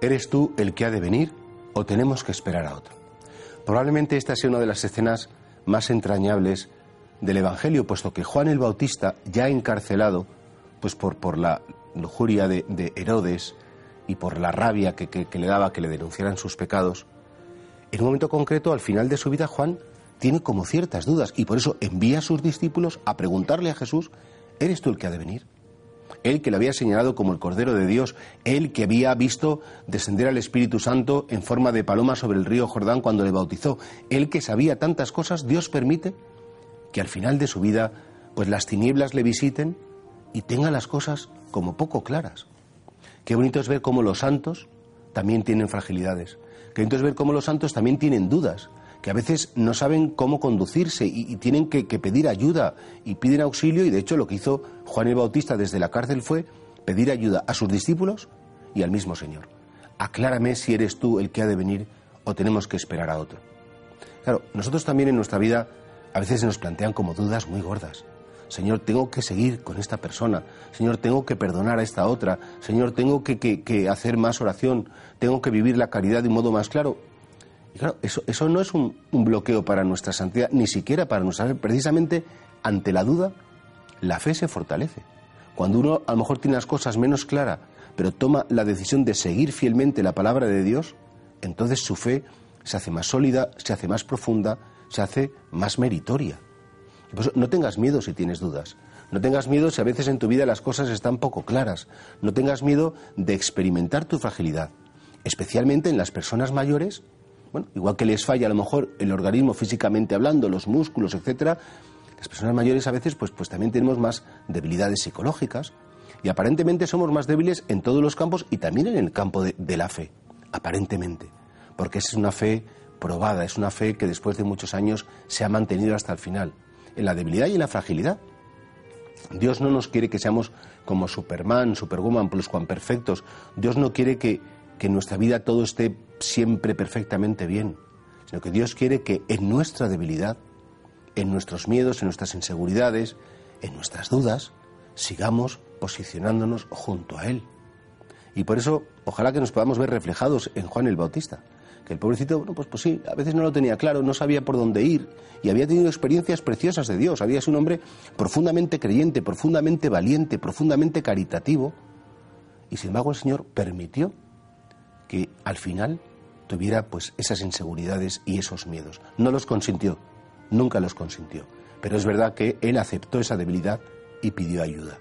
¿Eres tú el que ha de venir o tenemos que esperar a otro? Probablemente esta sea una de las escenas más entrañables del Evangelio, puesto que Juan el Bautista, ya encarcelado, pues por, por la lujuria de, de Herodes y por la rabia que, que le daba que le denunciaran sus pecados, en un momento concreto, al final de su vida, Juan tiene como ciertas dudas y por eso envía a sus discípulos a preguntarle a Jesús, ¿eres tú el que ha de venir? Él que le había señalado como el Cordero de Dios, él que había visto descender al Espíritu Santo en forma de paloma sobre el río Jordán cuando le bautizó, él que sabía tantas cosas, Dios permite que al final de su vida pues las tinieblas le visiten y tenga las cosas como poco claras. Qué bonito es ver cómo los santos también tienen fragilidades. Qué bonito es ver cómo los santos también tienen dudas, que a veces no saben cómo conducirse y, tienen que, pedir ayuda y piden auxilio y de hecho lo que hizo Juan el Bautista desde la cárcel fue pedir ayuda a sus discípulos y al mismo Señor. Aclárame si eres tú el que ha de venir o tenemos que esperar a otro. Claro, nosotros también en nuestra vida a veces se nos plantean como dudas muy gordas. Señor, tengo que seguir con esta persona. Señor, tengo que perdonar a esta otra. Señor, tengo que, que hacer más oración. Tengo que vivir la caridad de un modo más claro. Y claro, eso, eso no es un, bloqueo para nuestra santidad, ni siquiera para nuestra fe. Precisamente ante la duda, la fe se fortalece. Cuando uno a lo mejor tiene las cosas menos claras, pero toma la decisión de seguir fielmente la palabra de Dios, entonces su fe se hace más sólida, se hace más profunda, se hace más meritoria. No tengas miedo si tienes dudas. No tengas miedo si a veces en tu vida las cosas están poco claras. No tengas miedo de experimentar tu fragilidad, especialmente en las personas mayores bueno, igual que les falla a lo mejor el organismo físicamente hablando, los músculos, etcétera, las personas mayores a veces pues, pues también tenemos más debilidades psicológicas y aparentemente somos más débiles en todos los campos y también en el campo de, la fe, aparentemente, porque esa es una fe probada, es una fe que después de muchos años se ha mantenido hasta el final, en la debilidad y en la fragilidad. Dios no nos quiere que seamos como Superman, Superwoman, plus perfectos. Dios no quiere que, que en nuestra vida todo esté siempre perfectamente bien, sino que Dios quiere que en nuestra debilidad, en nuestros miedos, en nuestras inseguridades, en nuestras dudas, sigamos posicionándonos junto a Él. Y por eso, ojalá que nos podamos ver reflejados en Juan el Bautista, que el pobrecito, bueno, pues, pues sí, a veces no lo tenía claro, no sabía por dónde ir, y había tenido experiencias preciosas de Dios, había sido un hombre profundamente creyente, profundamente valiente, profundamente caritativo, y sin embargo el Señor permitió que al final tuviera pues esas inseguridades y esos miedos. No los consintió, nunca los consintió, pero es verdad que él aceptó esa debilidad y pidió ayuda.